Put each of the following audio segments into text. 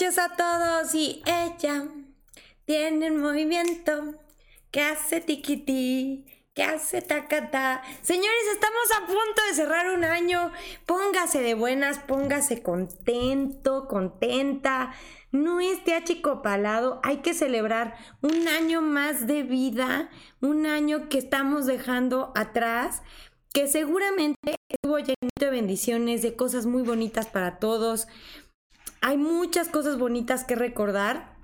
a todos y ella tiene movimiento que hace tiquití, que hace tacata. Señores, estamos a punto de cerrar un año. Póngase de buenas, póngase contento, contenta. No esté achicopalado. Hay que celebrar un año más de vida, un año que estamos dejando atrás que seguramente estuvo llenito de bendiciones, de cosas muy bonitas para todos, hay muchas cosas bonitas que recordar.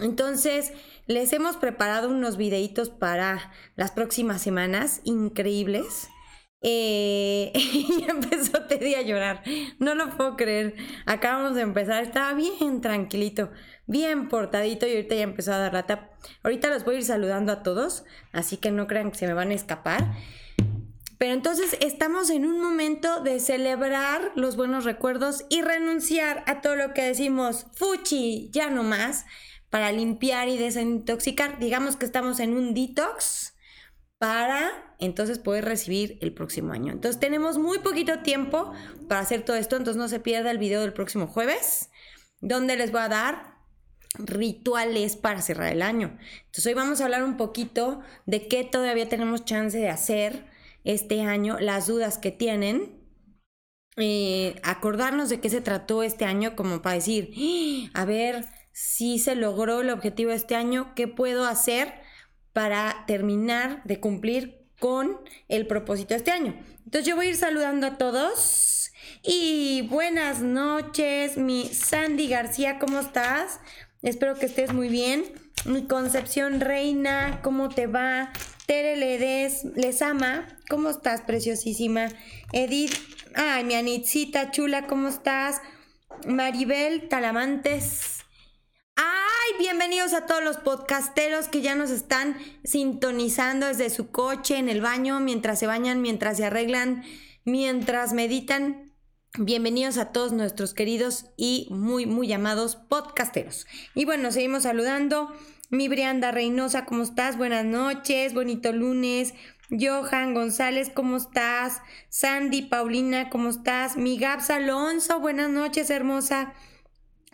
Entonces, les hemos preparado unos videitos para las próximas semanas increíbles. Eh, y empezó Teddy a llorar. No lo puedo creer. Acabamos de empezar. Estaba bien tranquilito, bien portadito y ahorita ya empezó a dar la tap. Ahorita los voy a ir saludando a todos, así que no crean que se me van a escapar. Pero entonces estamos en un momento de celebrar los buenos recuerdos y renunciar a todo lo que decimos, fuchi, ya no más, para limpiar y desintoxicar. Digamos que estamos en un detox para entonces poder recibir el próximo año. Entonces tenemos muy poquito tiempo para hacer todo esto, entonces no se pierda el video del próximo jueves, donde les voy a dar rituales para cerrar el año. Entonces hoy vamos a hablar un poquito de qué todavía tenemos chance de hacer este año, las dudas que tienen, eh, acordarnos de qué se trató este año como para decir, ¡Ah! a ver si se logró el objetivo de este año, qué puedo hacer para terminar de cumplir con el propósito de este año. Entonces yo voy a ir saludando a todos y buenas noches, mi Sandy García, ¿cómo estás? Espero que estés muy bien. Mi Concepción Reina, ¿cómo te va? Tere Ledes, les ama. ¿Cómo estás, preciosísima? Edith, ay, mi Anitzita chula, ¿cómo estás? Maribel Talamantes. Ay, bienvenidos a todos los podcasteros que ya nos están sintonizando desde su coche, en el baño, mientras se bañan, mientras se arreglan, mientras meditan. Bienvenidos a todos nuestros queridos y muy, muy amados podcasteros. Y bueno, seguimos saludando. Mi Brianda Reynosa, ¿cómo estás? Buenas noches, bonito lunes. Johan González, ¿cómo estás? Sandy, Paulina, ¿cómo estás? Mi Gabs Alonso, buenas noches, hermosa.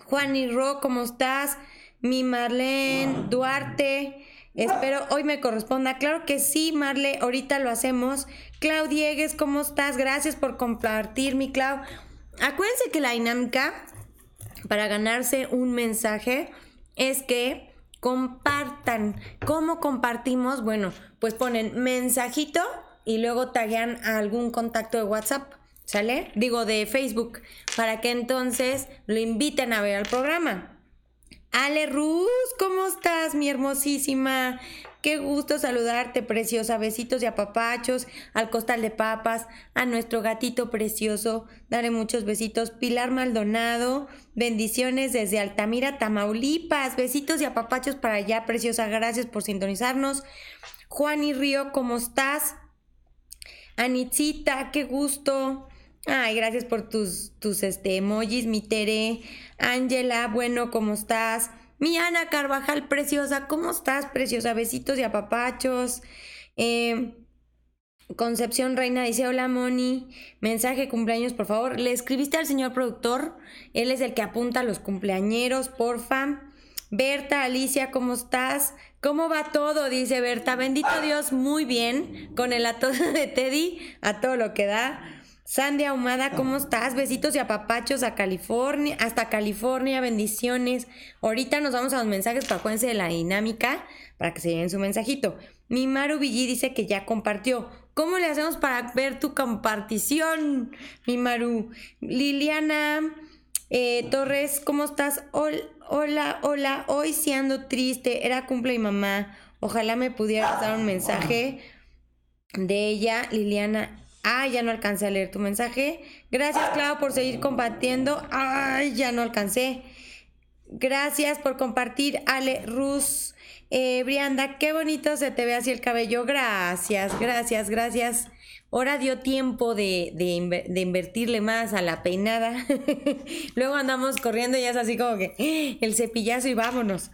Juan y Ro, ¿cómo estás? Mi Marlene Duarte, espero hoy me corresponda. Claro que sí, Marle, ahorita lo hacemos. Clau Diegues, ¿cómo estás? Gracias por compartir, mi Clau. Acuérdense que la dinámica para ganarse un mensaje es que compartan. ¿Cómo compartimos? Bueno, pues ponen mensajito y luego taguean a algún contacto de WhatsApp, ¿sale? Digo de Facebook, para que entonces lo inviten a ver al programa. Ale Ruz, ¿cómo estás, mi hermosísima? Qué gusto saludarte, preciosa. Besitos y apapachos al costal de papas, a nuestro gatito precioso. Daré muchos besitos. Pilar Maldonado, bendiciones desde Altamira, Tamaulipas. Besitos y apapachos para allá, preciosa. Gracias por sintonizarnos. Juan y Río, ¿cómo estás? Anitzita, qué gusto. Ay, gracias por tus, tus este, emojis, mi Tere. Ángela, bueno, ¿cómo estás? Mi Ana Carvajal, preciosa, ¿cómo estás, preciosa? Besitos y apapachos. Eh, Concepción Reina dice, hola Moni, mensaje cumpleaños, por favor. Le escribiste al señor productor, él es el que apunta a los cumpleañeros, porfa. Berta, Alicia, ¿cómo estás? ¿Cómo va todo? Dice Berta, bendito Dios, muy bien, con el atoso de Teddy, a todo lo que da. Sandy Ahumada, ¿cómo estás? Besitos y apapachos a California, hasta California, bendiciones. Ahorita nos vamos a los mensajes, para acuérdense de la dinámica, para que se lleven su mensajito. Mi Maru Villi dice que ya compartió. ¿Cómo le hacemos para ver tu compartición, mi Maru? Liliana eh, Torres, ¿cómo estás? hola, hola, hoy sí ando triste, era cumple mi mamá. Ojalá me pudieras dar un mensaje de ella, Liliana Ay, ya no alcancé a leer tu mensaje. Gracias, Clau, por seguir compartiendo. Ay, ya no alcancé. Gracias por compartir, Ale Rus. Eh, Brianda, qué bonito se te ve así el cabello. Gracias, gracias, gracias. Ahora dio tiempo de, de, invertirle más a la peinada. Luego andamos corriendo y es así como que el cepillazo y vámonos.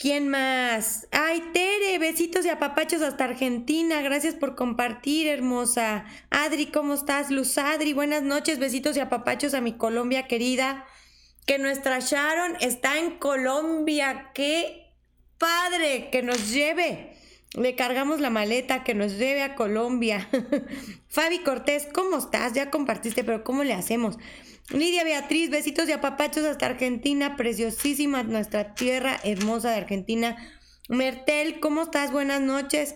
¿Quién más? Ay, Tere, besitos y apapachos hasta Argentina. Gracias por compartir, hermosa. Adri, ¿cómo estás? Luz Adri, buenas noches. Besitos y apapachos a mi Colombia querida. Que nuestra Sharon está en Colombia. ¡Qué padre! Que nos lleve. Le cargamos la maleta que nos lleve a Colombia. Fabi Cortés, ¿cómo estás? Ya compartiste, pero ¿cómo le hacemos? Lidia Beatriz, besitos y apapachos hasta Argentina, preciosísima nuestra tierra hermosa de Argentina. Mertel, ¿cómo estás? Buenas noches.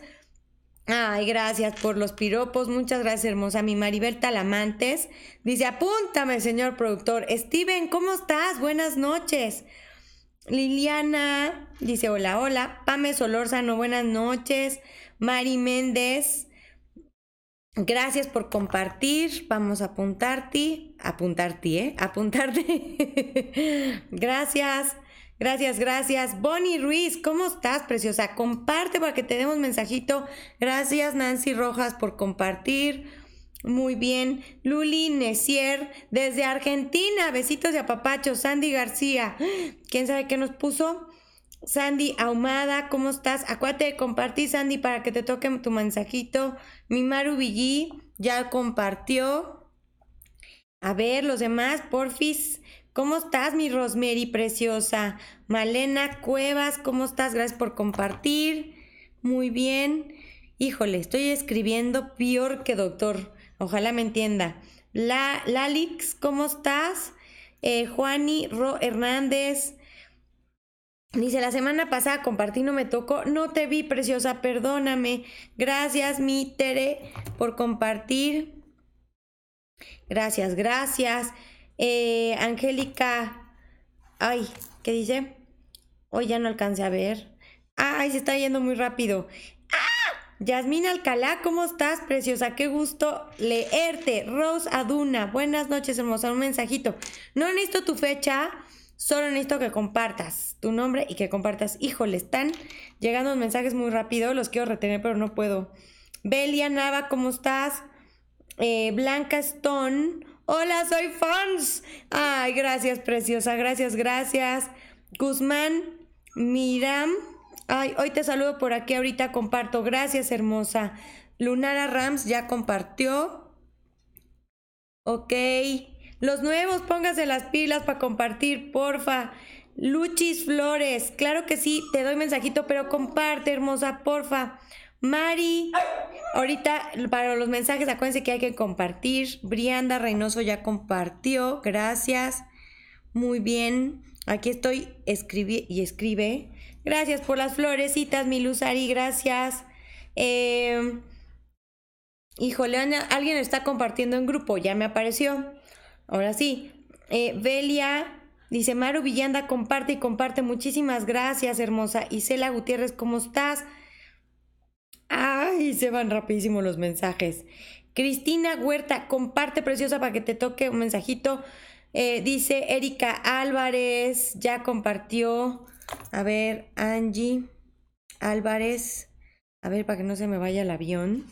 Ay, gracias por los piropos, muchas gracias hermosa. Mi Maribel Talamantes dice, apúntame señor productor. Steven, ¿cómo estás? Buenas noches. Liliana dice, hola, hola. Pame Solórzano, buenas noches. Mari Méndez, Gracias por compartir. Vamos a apuntarte. Apuntarte, ¿eh? Apuntarte. gracias. Gracias, gracias. Bonnie Ruiz, ¿cómo estás, preciosa? Comparte para que te demos mensajito. Gracias, Nancy Rojas, por compartir. Muy bien. Luli Necier, desde Argentina. Besitos y apapachos. Sandy García. ¿Quién sabe qué nos puso? Sandy Ahumada, ¿cómo estás? Acuérdate de compartir, Sandy, para que te toque tu mensajito. Mi Maru ya compartió. A ver, los demás, porfis. ¿Cómo estás, mi Rosemary preciosa? Malena Cuevas, ¿cómo estás? Gracias por compartir. Muy bien. Híjole, estoy escribiendo peor que doctor. Ojalá me entienda. La, Lalix, ¿cómo estás? Eh, Juani Ro Hernández. Dice, la semana pasada compartí, no me tocó, no te vi, preciosa, perdóname. Gracias, mi Tere, por compartir. Gracias, gracias. Eh, Angélica, ay, ¿qué dice? Hoy ya no alcancé a ver. Ay, se está yendo muy rápido. ¡Ah! Yasmina Alcalá, ¿cómo estás, preciosa? Qué gusto leerte. Rose Aduna, buenas noches, hermosa. Un mensajito. No necesito tu fecha Solo necesito que compartas tu nombre y que compartas. Híjole, están llegando mensajes muy rápido, los quiero retener, pero no puedo. Belia Nava, ¿cómo estás? Eh, Blanca Stone. Hola, soy fans. Ay, gracias, preciosa. Gracias, gracias. Guzmán, Miram. Ay, hoy te saludo por aquí, ahorita comparto. Gracias, hermosa. Lunara Rams ya compartió. Ok. Los nuevos, póngase las pilas para compartir, porfa. Luchis Flores, claro que sí, te doy mensajito, pero comparte, hermosa, porfa. Mari, ahorita para los mensajes, acuérdense que hay que compartir. Brianda Reynoso ya compartió, gracias. Muy bien, aquí estoy, y escribe. Gracias por las florecitas, mi Luzari, gracias. Eh, híjole, alguien está compartiendo en grupo, ya me apareció. Ahora sí, eh, Belia dice, Maru Villanda comparte y comparte. Muchísimas gracias, hermosa. Isela Gutiérrez, ¿cómo estás? Ay, se van rapidísimo los mensajes. Cristina Huerta, comparte, preciosa, para que te toque un mensajito. Eh, dice Erika Álvarez, ya compartió. A ver, Angie Álvarez. A ver, para que no se me vaya el avión.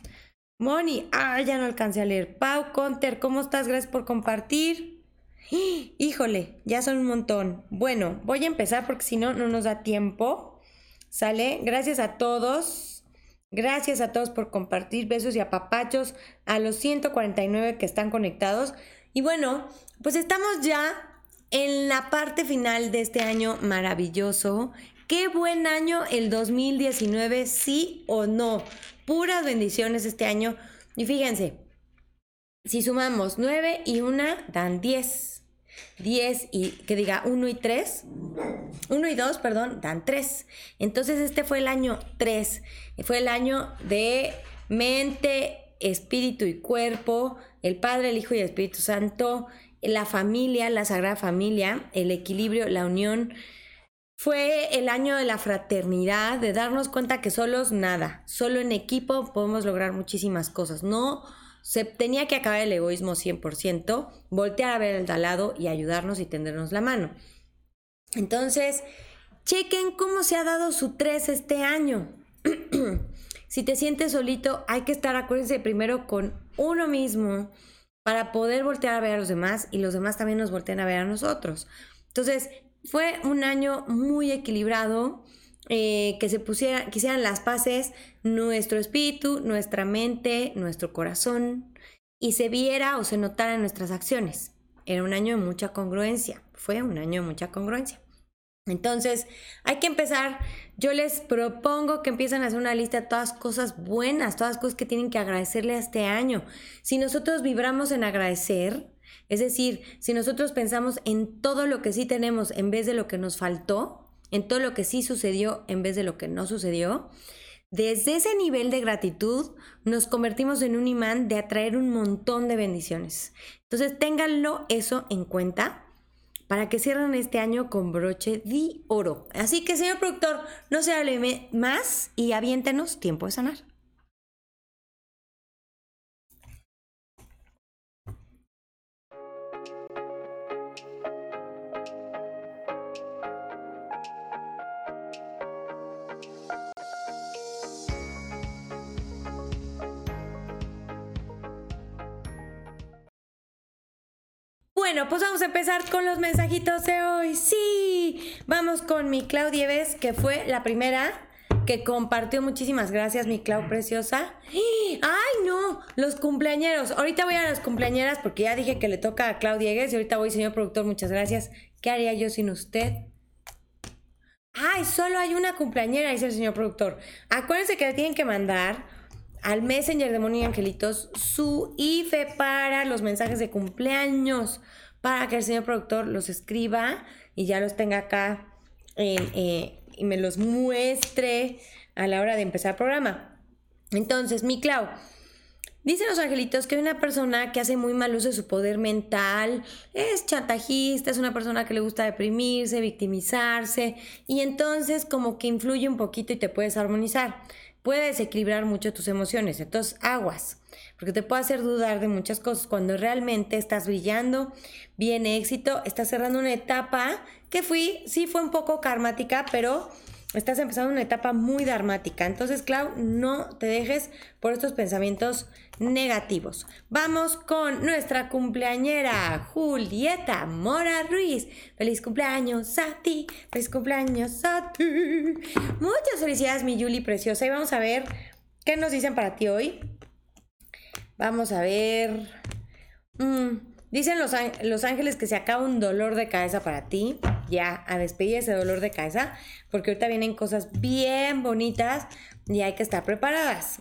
Moni, ah, ya no alcancé a leer. Pau Conter, ¿cómo estás? Gracias por compartir. Híjole, ya son un montón. Bueno, voy a empezar porque si no, no nos da tiempo. ¿Sale? Gracias a todos. Gracias a todos por compartir. Besos y apapachos a los 149 que están conectados. Y bueno, pues estamos ya en la parte final de este año maravilloso. Qué buen año el 2019, sí o no puras bendiciones este año. Y fíjense, si sumamos 9 y 1 dan 10. 10 y que diga 1 y 3, 1 y 2, perdón, dan 3. Entonces este fue el año 3. Fue el año de mente, espíritu y cuerpo, el Padre, el Hijo y el Espíritu Santo, la familia, la Sagrada Familia, el equilibrio, la unión, fue el año de la fraternidad, de darnos cuenta que solos nada, solo en equipo podemos lograr muchísimas cosas. No se tenía que acabar el egoísmo 100%, voltear a ver el de al lado y ayudarnos y tendernos la mano. Entonces, chequen cómo se ha dado su 3 este año. si te sientes solito, hay que estar, acuérdense, primero con uno mismo para poder voltear a ver a los demás y los demás también nos voltean a ver a nosotros. Entonces, fue un año muy equilibrado. eh, que se pusieran, que hicieran las paces nuestro espíritu, nuestra mente, nuestro corazón y se viera o se notara en nuestras acciones. Era un año de mucha congruencia, fue un año de mucha congruencia. Entonces, hay que empezar. Yo les propongo que empiecen a hacer una lista de todas cosas buenas, todas cosas que tienen que agradecerle a este año. Si nosotros vibramos en agradecer, es decir, si nosotros pensamos en todo lo que sí tenemos en vez de lo que nos faltó, en todo lo que sí sucedió en vez de lo que no sucedió, desde ese nivel de gratitud nos convertimos en un imán de atraer un montón de bendiciones. Entonces, ténganlo eso en cuenta para que cierren este año con broche de oro. Así que, señor productor, no se hable más y aviéntenos tiempo de sanar. Bueno, pues vamos a empezar con los mensajitos de hoy. Sí, vamos con mi Claudia Eves, que fue la primera que compartió. Muchísimas gracias, mi Clau preciosa. ¡Ay, no! Los cumpleañeros. Ahorita voy a las cumpleañeras porque ya dije que le toca a Claudia Diegues y ahorita voy, señor productor, muchas gracias. ¿Qué haría yo sin usted? ¡Ay, solo hay una cumpleañera! Dice el señor productor. Acuérdense que le tienen que mandar al Messenger de Moni Angelitos su IFE para los mensajes de cumpleaños para que el señor productor los escriba y ya los tenga acá eh, y me los muestre a la hora de empezar el programa. Entonces, mi Clau, dicen los angelitos que hay una persona que hace muy mal uso de su poder mental, es chantajista, es una persona que le gusta deprimirse, victimizarse y entonces como que influye un poquito y te puedes armonizar. Puede desequilibrar mucho tus emociones, entonces aguas porque te puede hacer dudar de muchas cosas cuando realmente estás brillando, viene éxito, estás cerrando una etapa que fui, sí fue un poco karmática, pero estás empezando una etapa muy dramática. Entonces, Clau, no te dejes por estos pensamientos negativos. Vamos con nuestra cumpleañera, Julieta Mora Ruiz. Feliz cumpleaños a ti, feliz cumpleaños a ti. Muchas felicidades, mi Yuli preciosa. Y vamos a ver qué nos dicen para ti hoy. Vamos a ver. Mm, dicen los, los, ángeles que se acaba un dolor de cabeza para ti. Ya, a despedir ese dolor de cabeza. Porque ahorita vienen cosas bien bonitas y hay que estar preparadas.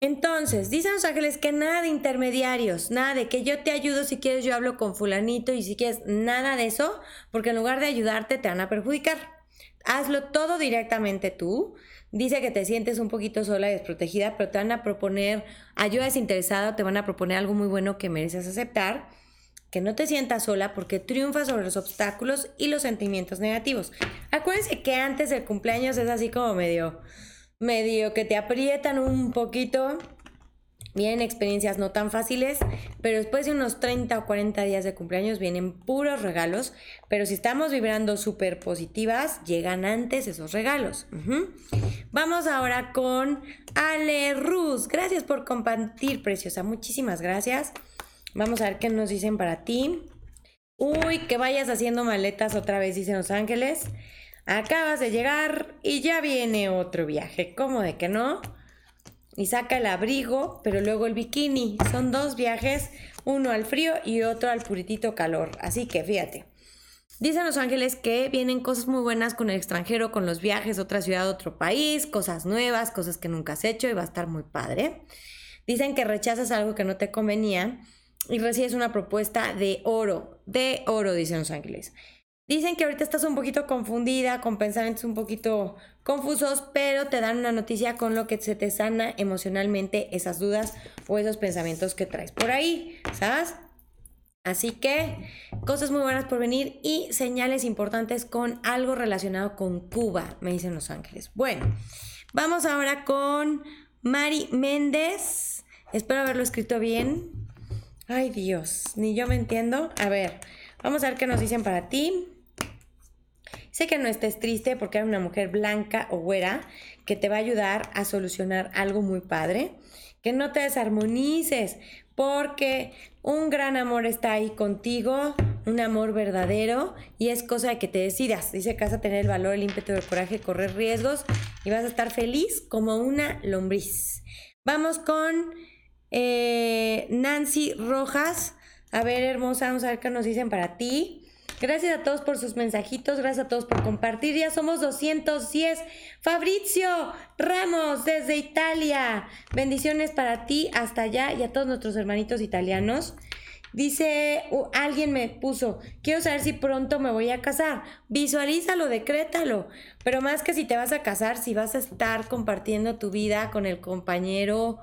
Entonces, dicen los ángeles que nada de intermediarios, nada de que yo te ayudo si quieres, yo hablo con fulanito y si quieres, nada de eso, porque en lugar de ayudarte te van a perjudicar. Hazlo todo directamente tú. Dice que te sientes un poquito sola y desprotegida, pero te van a proponer ayuda desinteresada, te van a proponer algo muy bueno que mereces aceptar. Que no te sientas sola porque triunfas sobre los obstáculos y los sentimientos negativos. Acuérdense que antes del cumpleaños es así como medio, medio que te aprietan un poquito Vienen experiencias no tan fáciles, pero después de unos 30 o 40 días de cumpleaños vienen puros regalos, pero si estamos vibrando súper positivas, llegan antes esos regalos. Vamos ahora con Ale Ruz. Gracias por compartir, preciosa. Muchísimas gracias. Vamos a ver qué nos dicen para ti. Uy, que vayas haciendo maletas otra vez, dicen Los Ángeles. Acabas de llegar y ya viene otro viaje. ¿Cómo de que no? Y saca el abrigo, pero luego el bikini. Son dos viajes, uno al frío y otro al puritito calor. Así que fíjate. Dicen los ángeles que vienen cosas muy buenas con el extranjero, con los viajes, otra ciudad, otro país, cosas nuevas, cosas que nunca has hecho y va a estar muy padre. Dicen que rechazas algo que no te convenía y recibes una propuesta de oro, de oro, dicen los ángeles. Dicen que ahorita estás un poquito confundida, con pensamientos un poquito confusos, pero te dan una noticia con lo que se te sana emocionalmente esas dudas o esos pensamientos que traes por ahí, ¿sabes? Así que cosas muy buenas por venir y señales importantes con algo relacionado con Cuba, me dicen los ángeles. Bueno, vamos ahora con Mari Méndez. Espero haberlo escrito bien. Ay Dios, ni yo me entiendo. A ver, vamos a ver qué nos dicen para ti. Sé que no estés triste porque hay una mujer blanca o güera que te va a ayudar a solucionar algo muy padre. Que no te desarmonices porque un gran amor está ahí contigo, un amor verdadero y es cosa de que te decidas. Dice que vas a tener el valor, el ímpetu, el coraje, correr riesgos y vas a estar feliz como una lombriz. Vamos con eh, Nancy Rojas. A ver, hermosa, vamos a ver qué nos dicen para ti. Gracias a todos por sus mensajitos, gracias a todos por compartir. Ya somos 210. Fabrizio Ramos desde Italia. Bendiciones para ti hasta allá y a todos nuestros hermanitos italianos. Dice, alguien me puso, quiero saber si pronto me voy a casar. Visualízalo, decrétalo. Pero más que si te vas a casar, si vas a estar compartiendo tu vida con el compañero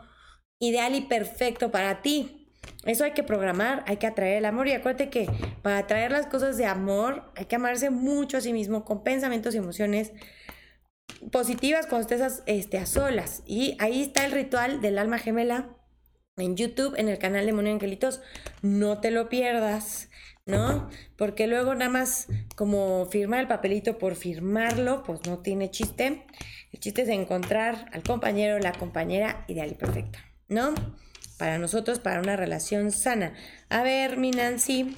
ideal y perfecto para ti. Eso hay que programar, hay que atraer el amor y acuérdate que para atraer las cosas de amor hay que amarse mucho a sí mismo con pensamientos y emociones positivas cuando estés este, a solas. Y ahí está el ritual del alma gemela en YouTube, en el canal de Mono Angelitos. No te lo pierdas, ¿no? Porque luego nada más como firmar el papelito por firmarlo, pues no tiene chiste. El chiste es encontrar al compañero, la compañera ideal y perfecta, ¿no? Para nosotros, para una relación sana. A ver, mi Nancy.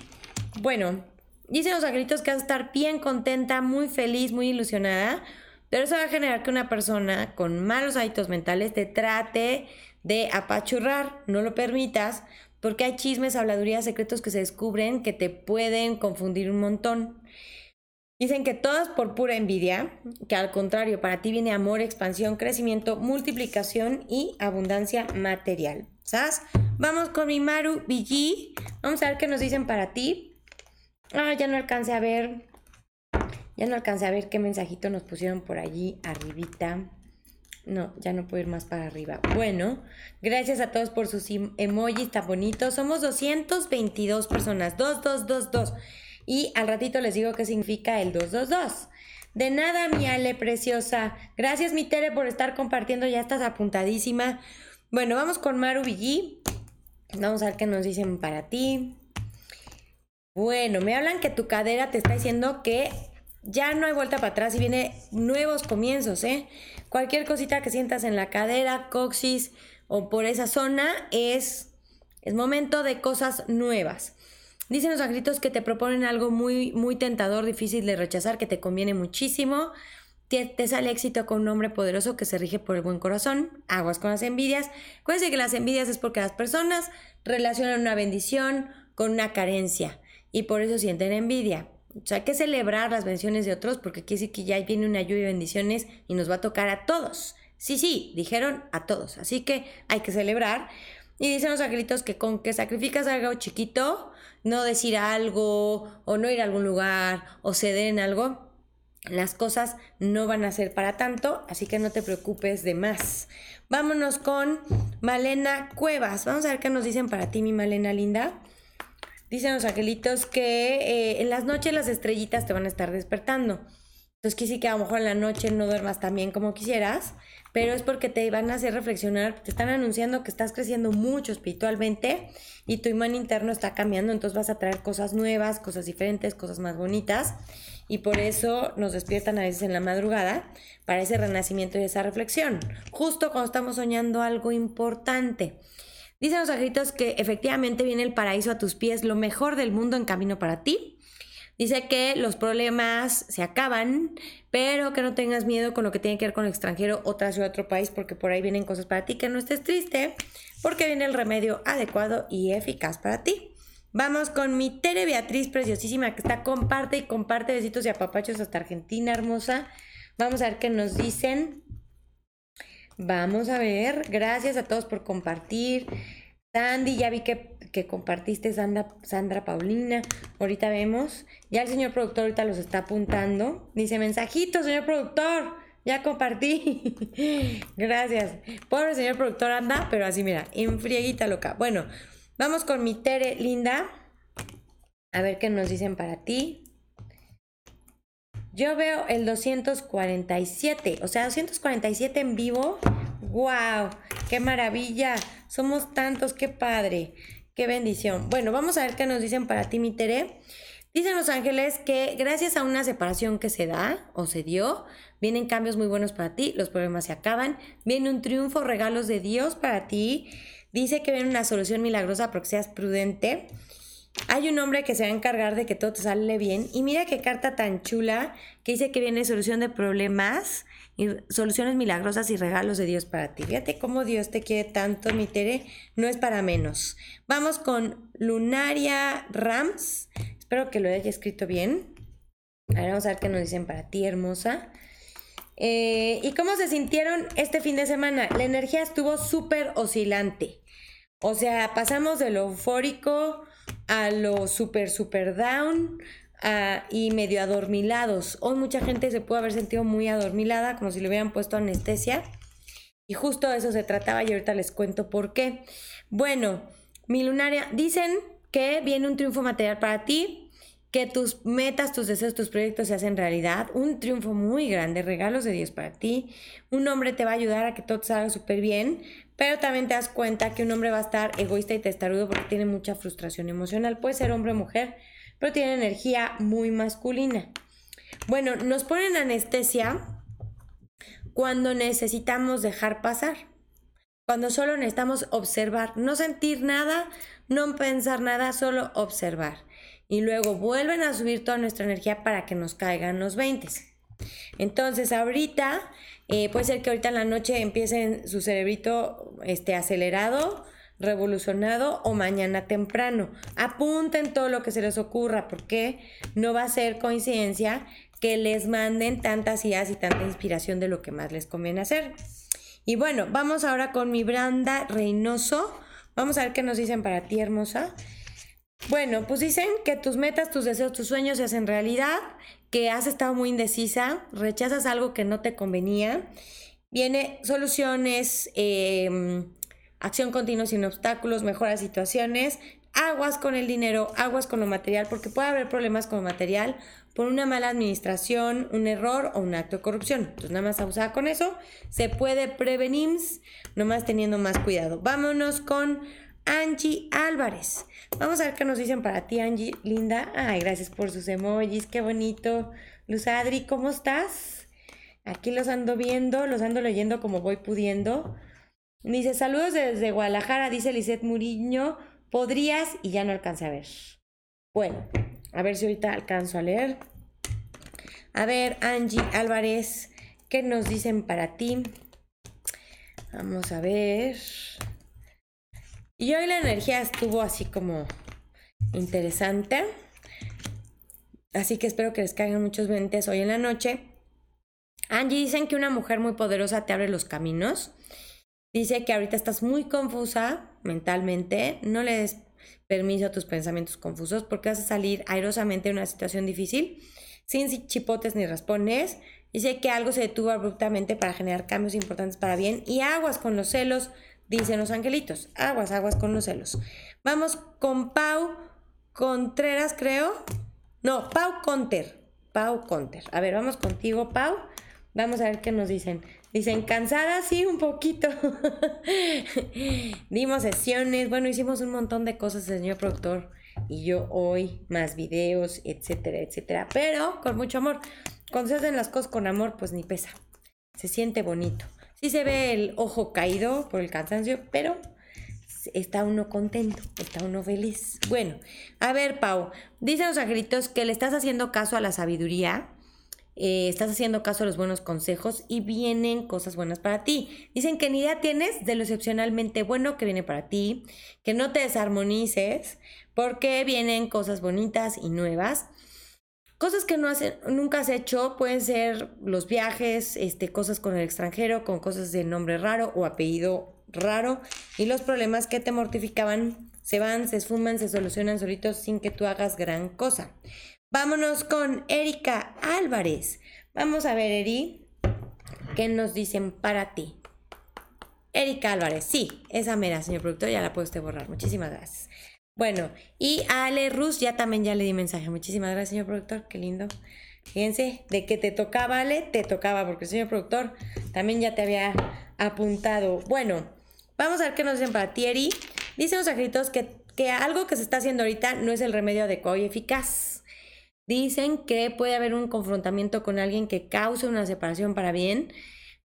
Bueno, dicen los angelitos que vas a estar bien contenta, muy feliz, muy ilusionada. Pero eso va a generar que una persona con malos hábitos mentales te trate de apachurrar, no lo permitas, porque hay chismes, habladurías, secretos que se descubren que te pueden confundir un montón. Dicen que todas por pura envidia, que al contrario, para ti viene amor, expansión, crecimiento, multiplicación y abundancia material. ¿Sabes? Vamos con mi Maru BG. Vamos a ver qué nos dicen para ti. Ah, ya no alcancé a ver. Ya no alcancé a ver qué mensajito nos pusieron por allí arribita. No, ya no puedo ir más para arriba. Bueno, gracias a todos por sus em-, emojis tan bonitos. Somos 222 personas. 2222. Y al ratito les digo qué significa el 222. De nada, mi Ale preciosa. Gracias, mi Tere, por estar compartiendo. Ya estás apuntadísima. Bueno, vamos con Maru Villí. Vamos a ver qué nos dicen para ti. Bueno, me hablan que tu cadera te está diciendo que ya no hay vuelta para atrás y viene nuevos comienzos, ¿eh? Cualquier cosita que sientas en la cadera, coxis o por esa zona es, es momento de cosas nuevas. Dicen los angelitos que te proponen algo muy, muy tentador, difícil de rechazar, que te conviene muchísimo. Te, sale éxito con un hombre poderoso que se rige por el buen corazón. Aguas con las envidias. Acuérdense que las envidias es porque las personas relacionan una bendición con una carencia y por eso sienten envidia. O sea, hay que celebrar las bendiciones de otros porque quiere decir que ya viene una lluvia de bendiciones y nos va a tocar a todos. Sí, sí, dijeron a todos. Así que hay que celebrar. Y dicen los angelitos que con que sacrificas algo chiquito, no decir algo o no ir a algún lugar o ceder en algo, las cosas no van a ser para tanto, así que no te preocupes de más. Vámonos con Malena Cuevas. Vamos a ver qué nos dicen para ti, mi Malena linda. Dicen los angelitos que eh, en las noches las estrellitas te van a estar despertando. Entonces, que sí que a lo mejor en la noche no duermas tan bien como quisieras, pero es porque te van a hacer reflexionar, te están anunciando que estás creciendo mucho espiritualmente y tu imán interno está cambiando, entonces vas a traer cosas nuevas, cosas diferentes, cosas más bonitas y por eso nos despiertan a veces en la madrugada para ese renacimiento y esa reflexión, justo cuando estamos soñando algo importante. Dicen los angelitos que efectivamente viene el paraíso a tus pies, lo mejor del mundo en camino para ti. Dice que los problemas se acaban, pero que no tengas miedo con lo que tiene que ver con el extranjero, otra ciudad, otro país, porque por ahí vienen cosas para ti, que no estés triste, porque viene el remedio adecuado y eficaz para ti. Vamos con mi Tere Beatriz preciosísima, que está comparte y comparte besitos y apapachos hasta Argentina, hermosa. Vamos a ver qué nos dicen. Vamos a ver, gracias a todos por compartir. Sandy, ya vi que, compartiste, Sandra, Sandra Paulina. Ahorita vemos. Ya el señor productor ahorita los está apuntando. Dice, mensajito, señor productor. Ya compartí. Gracias. Pobre señor productor anda, pero así mira, en frieguita loca. Bueno, vamos con mi Tere linda. A ver qué nos dicen para ti. Yo veo el 247, o sea, 247 en vivo. ¡Wow! ¡Qué maravilla! Somos tantos, qué padre, qué bendición. Bueno, vamos a ver qué nos dicen para ti, mi Tere. Dicen los ángeles que gracias a una separación que se da o se dio, vienen cambios muy buenos para ti, los problemas se acaban, viene un triunfo, regalos de Dios para ti. Dice que viene una solución milagrosa porque seas prudente hay un hombre que se va a encargar de que todo te sale bien. Y mira qué carta tan chula que dice que viene solución de problemas, y soluciones milagrosas y regalos de Dios para ti. Fíjate cómo Dios te quiere tanto, mi Tere. No es para menos. Vamos con Lunaria Rams. Espero que lo haya escrito bien. Ahora vamos a ver qué nos dicen para ti, hermosa. Eh, ¿Y cómo se sintieron este fin de semana? La energía estuvo súper oscilante. O sea, pasamos de lo eufórico a lo super, super down y medio adormilados. Hoy mucha gente se puede haber sentido muy adormilada, como si le hubieran puesto anestesia. Y justo de eso se trataba y ahorita les cuento por qué. Bueno, mi lunaria, dicen que viene un triunfo material para ti, que tus metas, tus deseos, tus proyectos se hacen realidad. Un triunfo muy grande, regalos de Dios para ti. Un hombre te va a ayudar a que todo salga súper bien, pero también te das cuenta que un hombre va a estar egoísta y testarudo porque tiene mucha frustración emocional. Puede ser hombre o mujer, pero tiene energía muy masculina. Bueno, nos ponen anestesia cuando necesitamos dejar pasar. Cuando solo necesitamos observar, no sentir nada, no pensar nada, solo observar. Y luego vuelven a subir toda nuestra energía para que nos caigan los 20. Entonces, ahorita eh, puede ser que ahorita en la noche empiece su cerebrito este, acelerado, revolucionado o mañana temprano. Apunten todo lo que se les ocurra porque no va a ser coincidencia que les manden tantas ideas y tanta inspiración de lo que más les conviene hacer. Y bueno, vamos ahora con mi Branda Reynoso. Vamos a ver qué nos dicen para ti, hermosa. Bueno, pues dicen que tus metas, tus deseos, tus sueños se hacen realidad, que has estado muy indecisa, rechazas algo que no te convenía, viene soluciones, em, acción continua sin obstáculos, mejoras situaciones, aguas con el dinero, aguas con lo material, porque puede haber problemas con lo material por una mala administración, un error o un acto de corrupción. Entonces nada más abusada con eso, se puede prevenir, nomás teniendo más cuidado. Vámonos con Angie Álvarez. Vamos a ver qué nos dicen para ti, Angie, linda. Ay, gracias por sus emojis, qué bonito. Luz Adri, ¿cómo estás? Aquí los ando viendo, los ando leyendo como voy pudiendo. Dice, saludos desde Guadalajara, dice Lisette Muriño. Podrías y ya no alcancé a ver. Bueno, a ver si ahorita alcanzo a leer. A ver, Angie Álvarez, ¿qué nos dicen para ti? Vamos a ver. Y hoy la energía estuvo así como interesante. Así que espero que les caigan muchos ventes hoy en la noche. Angie, dicen que una mujer muy poderosa te abre los caminos. Dice que ahorita estás muy confusa mentalmente. No le des permiso a tus pensamientos confusos porque vas a salir airosamente de una situación difícil sin chipotes ni raspones. Dice que algo se detuvo abruptamente para generar cambios importantes para bien y aguas con los celos, dicen los angelitos. Aguas, aguas con los celos. Vamos con Pau Contreras, creo. No, Pau Conter. Pau Conter. A ver, vamos contigo, Pau. Vamos a ver qué nos dicen. Dicen, cansada, sí, un poquito. Dimos sesiones, bueno, hicimos un montón de cosas señor productor y yo hoy, más videos, etcétera, etcétera. Pero con mucho amor. Cuando se hacen las cosas con amor, pues ni pesa. Se siente bonito. Sí se ve el ojo caído por el cansancio, pero está uno contento, está uno feliz. Bueno, a ver, Pau, dicen los angelitos que le estás haciendo caso a la sabiduría, eh, estás haciendo caso a los buenos consejos y vienen cosas buenas para ti. Dicen que ni idea tienes de lo excepcionalmente bueno que viene para ti, que no te desarmonices, porque vienen cosas bonitas y nuevas. Cosas que no nunca has hecho pueden ser los viajes, este, cosas con el extranjero, con cosas de nombre raro o apellido raro. Y los problemas que te mortificaban se van, se esfuman, se solucionan solitos sin que tú hagas gran cosa. Vámonos con Erika Álvarez. Vamos a ver, Eri, qué nos dicen para ti. Erika Álvarez, sí, esa mera, señor productor, ya la puede usted borrar. Muchísimas gracias. Bueno, y a Ale Rus ya también ya le di mensaje. Muchísimas gracias, señor productor. Qué lindo. Fíjense, de que te tocaba, Ale, te tocaba, porque el señor productor también ya te había apuntado. Bueno, vamos a ver qué nos dicen para Thierry. Dicen los agritos que, que algo que se está haciendo ahorita no es el remedio adecuado y eficaz. Dicen que puede haber un confrontamiento con alguien que cause una separación para bien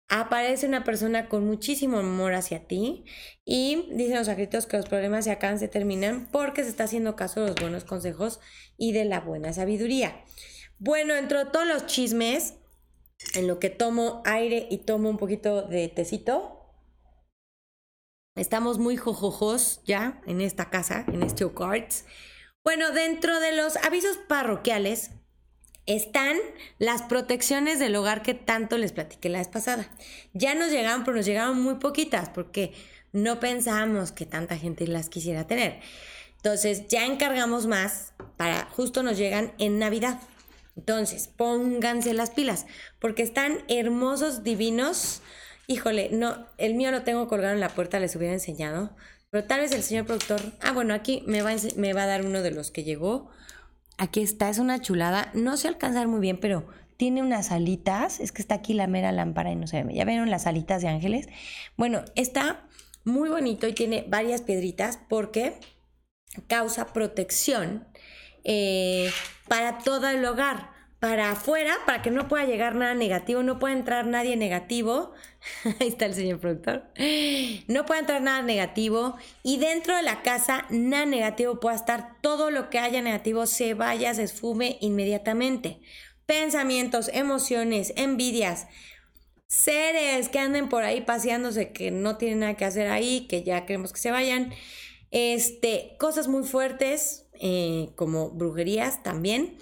aparece una persona con muchísimo amor hacia ti y dicen los escritos que los problemas se acaban, se terminan porque se está haciendo caso de los buenos consejos y de la buena sabiduría. Bueno, entre todos los chismes, en lo que tomo aire y tomo un poquito de tecito, estamos muy jojojos ya en esta casa, en este Cards. Bueno, dentro de los avisos parroquiales, están las protecciones del hogar que tanto les platiqué la vez pasada. Ya nos llegaron, pero nos llegaron muy poquitas porque no pensábamos que tanta gente las quisiera tener. Entonces ya encargamos más para justo nos llegan en Navidad. Entonces, pónganse las pilas porque están hermosos, divinos. Híjole, no, el mío lo tengo colgado en la puerta, les hubiera enseñado. Pero tal vez el señor productor, ah, bueno, aquí me va, me va a dar uno de los que llegó Aquí está, es una chulada. No sé alcanzar muy bien, pero tiene unas alitas. Es que está aquí la mera lámpara y no se ve. ¿Ya vieron las alitas de ángeles? Bueno, está muy bonito y tiene varias piedritas porque causa protección eh, para todo el hogar para afuera, para que no pueda llegar nada negativo, no pueda entrar nadie negativo. Ahí está el señor productor. No puede entrar nada negativo. Y dentro de la casa, nada negativo pueda estar. Todo lo que haya negativo se vaya, se esfume inmediatamente. Pensamientos, emociones, envidias, seres que anden por ahí paseándose que no tienen nada que hacer ahí, que ya queremos que se vayan. Este, cosas muy fuertes, eh, como brujerías también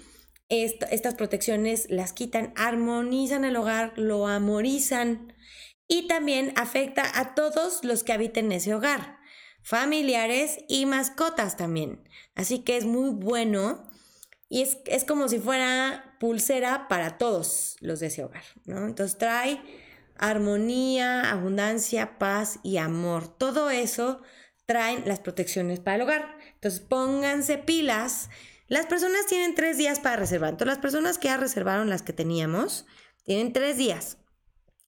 estas protecciones las quitan, armonizan el hogar, lo amorizan y también afecta a todos los que habiten ese hogar, familiares y mascotas también. Así que es muy bueno y es, es como si fuera pulsera para todos los de ese hogar, ¿no? Entonces trae armonía, abundancia, paz y amor. Todo eso traen las protecciones para el hogar. Entonces pónganse pilas las personas tienen tres días para reservar. Entonces, las personas que ya reservaron las que teníamos, tienen tres días.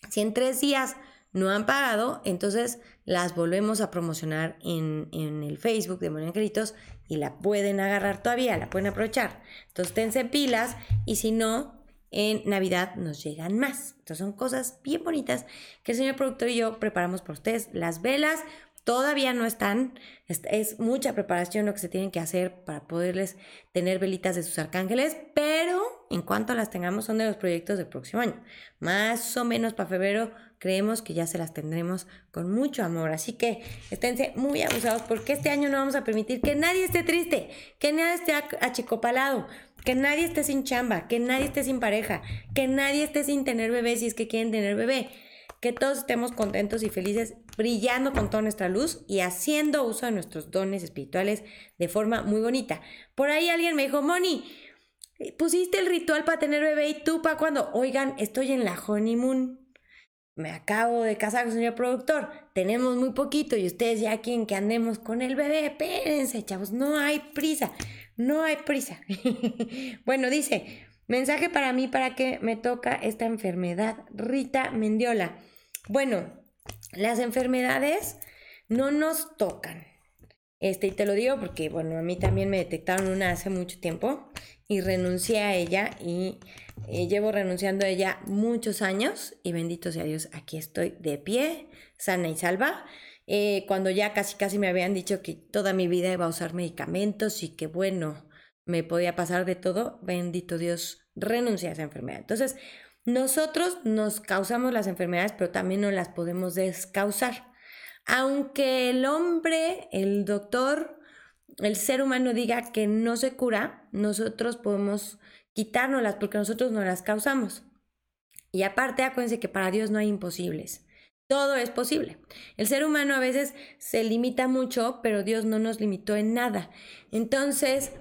Si en tres días no han pagado, entonces las volvemos a promocionar en, el Facebook de Angelitos y la pueden agarrar todavía, la pueden aprovechar. Entonces, tense pilas y si no, en Navidad nos llegan más. Entonces, son cosas bien bonitas que el señor productor y yo preparamos para ustedes. Las velas, Todavía no están, es, mucha preparación lo que se tienen que hacer para poderles tener velitas de sus arcángeles, pero en cuanto las tengamos son de los proyectos del próximo año. Más o menos para febrero creemos que ya se las tendremos con mucho amor. Así que esténse muy abusados porque este año no vamos a permitir que nadie esté triste, que nadie esté achicopalado, que nadie esté sin chamba, que nadie esté sin pareja, que nadie esté sin tener bebé si es que quieren tener bebé que todos estemos contentos y felices, brillando con toda nuestra luz y haciendo uso de nuestros dones espirituales de forma muy bonita. Por ahí alguien me dijo, Moni, pusiste el ritual para tener bebé y tú para cuando, oigan, estoy en la honeymoon. Me acabo de casar con señor productor. Tenemos muy poquito y ustedes ya quieren que andemos con el bebé. Espérense, chavos, no hay prisa. No hay prisa. bueno, dice, mensaje para mí para que me toca esta enfermedad. Rita Mendiola. Bueno, las enfermedades no nos tocan. Este, y te lo digo porque, bueno, a mí también me detectaron una hace mucho tiempo y renuncié a ella y eh, llevo renunciando a ella muchos años y bendito sea Dios, aquí estoy de pie, sana y salva. Eh, cuando ya casi casi me habían dicho que toda mi vida iba a usar medicamentos y que bueno, me podía pasar de todo, bendito Dios, renuncié a esa enfermedad. Entonces, nosotros nos causamos las enfermedades, pero también nos las podemos descausar. Aunque el hombre, el doctor, el ser humano diga que no se cura, nosotros podemos quitárnoslas porque nosotros no las causamos. Y aparte, acuérdense que para Dios no hay imposibles. Todo es posible. El ser humano a veces se limita mucho, pero Dios no nos limitó en nada. Entonces,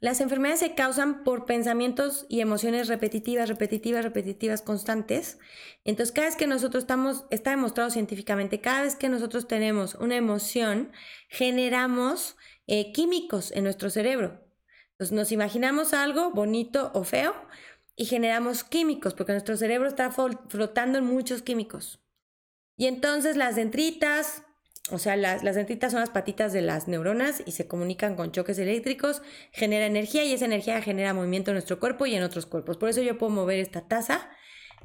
las enfermedades se causan por pensamientos y emociones repetitivas, repetitivas, repetitivas, constantes. Entonces, cada vez que nosotros estamos, está demostrado científicamente, cada vez que nosotros tenemos una emoción, generamos eh, químicos en nuestro cerebro. Entonces, nos imaginamos algo bonito o feo y generamos químicos, porque nuestro cerebro está flotando en muchos químicos. Y entonces las dendritas, o sea, las, las son las patitas de las neuronas y se comunican con choques eléctricos, genera energía y esa energía genera movimiento en nuestro cuerpo y en otros cuerpos. Por eso yo puedo mover esta taza,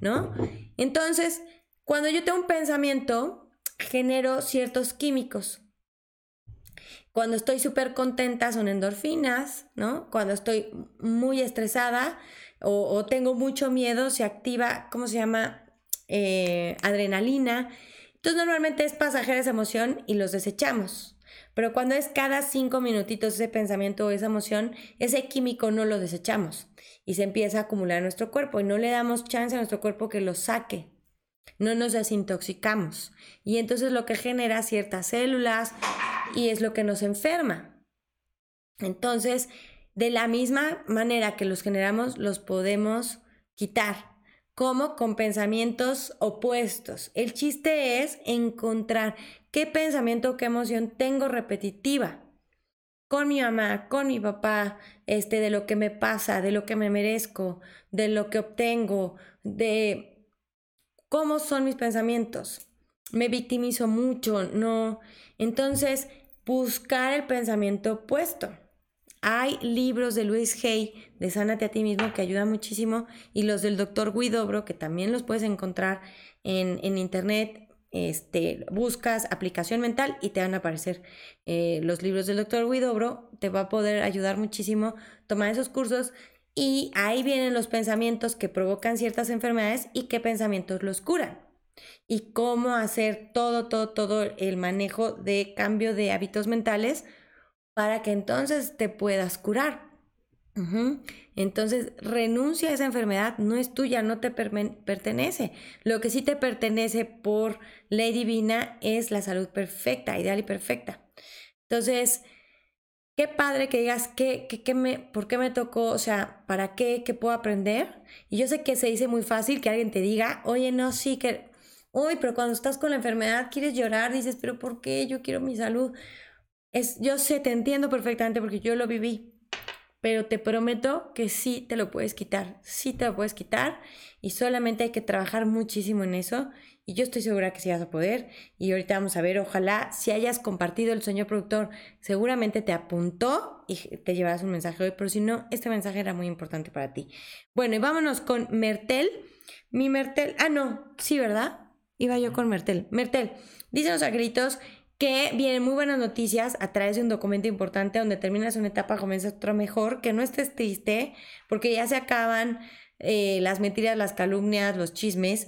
¿no? Entonces, Cuando yo tengo un pensamiento, genero ciertos químicos. Cuando estoy súper contenta son endorfinas, ¿no? Cuando estoy muy estresada o, tengo mucho miedo se activa, ¿cómo se llama? Eh, adrenalina. Entonces normalmente es pasajera esa emoción y los desechamos. Pero cuando es cada cinco minutitos ese pensamiento o esa emoción, ese químico no lo desechamos y se empieza a acumular en nuestro cuerpo y no le damos chance a nuestro cuerpo que lo saque. No nos desintoxicamos. Y entonces lo que genera ciertas células y es lo que nos enferma. Entonces, de la misma manera que los generamos, los podemos quitar como con pensamientos opuestos. El chiste es encontrar qué pensamiento o qué emoción tengo repetitiva con mi mamá, con mi papá, este, de lo que me pasa, de lo que me merezco, de lo que obtengo, de cómo son mis pensamientos. Me victimizo mucho, no. Entonces, buscar el pensamiento opuesto. Hay libros de Luis Hay de Sánate a ti mismo que ayudan muchísimo y los del doctor Guidobro que también los puedes encontrar en, en internet. Este, buscas aplicación mental y te van a aparecer eh, los libros del doctor Guidobro. Te va a poder ayudar muchísimo tomar esos cursos y ahí vienen los pensamientos que provocan ciertas enfermedades y qué pensamientos los curan y cómo hacer todo, todo, todo el manejo de cambio de hábitos mentales para que entonces te puedas curar. Entonces, renuncia a esa enfermedad, no es tuya, no te pertenece. Lo que sí te pertenece por ley divina es la salud perfecta, ideal y perfecta. Entonces, qué padre que digas qué, qué, me, por qué me tocó, o sea, para qué, qué puedo aprender. Y yo sé que se dice muy fácil que alguien te diga, oye, no, sí, que, uy, pero cuando estás con la enfermedad quieres llorar, dices, pero ¿por qué? Yo quiero mi salud. Es, yo sé, te entiendo perfectamente porque yo lo viví, pero te prometo que sí te lo puedes quitar, sí te lo puedes quitar y solamente hay que trabajar muchísimo en eso y yo estoy segura que sí vas a poder y ahorita vamos a ver, ojalá si hayas compartido el sueño productor, seguramente te apuntó y te llevarás un mensaje hoy, pero si no, este mensaje era muy importante para ti. Bueno, y vámonos con Mertel. Mi Mertel, ah, no, sí, ¿verdad? Iba yo con Mertel. Mertel, dicen los angelitos que vienen muy buenas noticias a través de un documento importante donde terminas una etapa, comienzas otra mejor, que no estés triste, porque ya se acaban eh, las mentiras, las calumnias, los chismes.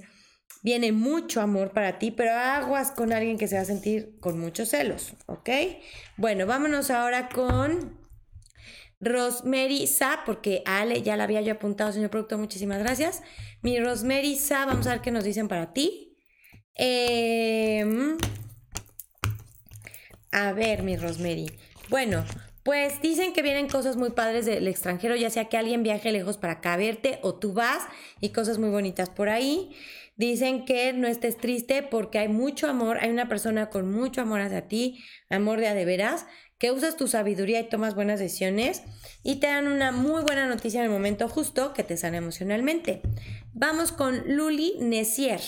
Viene mucho amor para ti, pero aguas con alguien que se va a sentir con muchos celos, ¿ok? Bueno, vámonos ahora con Rosemary Sa, porque Ale ya la había yo apuntado, señor productor, muchísimas gracias. Mi Rosemary Sa, vamos a ver qué nos dicen para ti. Eh, a ver, mi Rosemary. Bueno, pues dicen que vienen cosas muy padres del extranjero, ya sea que alguien viaje lejos para acá a verte o tú vas y cosas muy bonitas por ahí. Dicen que no estés triste porque hay mucho amor, hay una persona con mucho amor hacia ti, amor de a de veras, que usas tu sabiduría y tomas buenas decisiones y te dan una muy buena noticia en el momento justo que te sana emocionalmente. Vamos con Luli Nesier.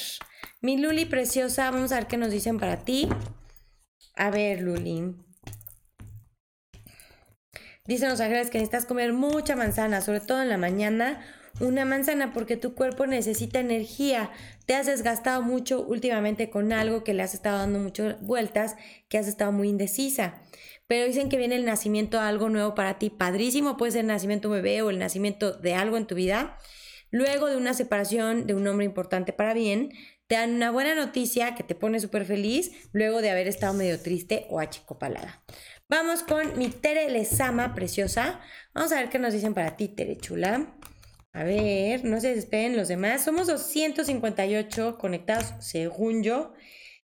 Mi Luli preciosa, vamos a ver qué nos dicen para ti. A ver, Luli. Dicen los ángeles que necesitas comer mucha manzana, sobre todo en la mañana. Una manzana porque tu cuerpo necesita energía. Te has desgastado mucho últimamente con algo que le has estado dando muchas vueltas, que has estado muy indecisa. Pero dicen que viene el nacimiento de algo nuevo para ti. Padrísimo, puede ser el nacimiento de un bebé o el nacimiento de algo en tu vida. Luego de una separación de un hombre importante para bien, te dan una buena noticia que te pone súper feliz luego de haber estado medio triste o achicopalada. Vamos con mi Tere Lezama, preciosa. Vamos a ver qué nos dicen para ti, Tere Chula. A ver, no se desesperen los demás. Somos 258 conectados, según yo.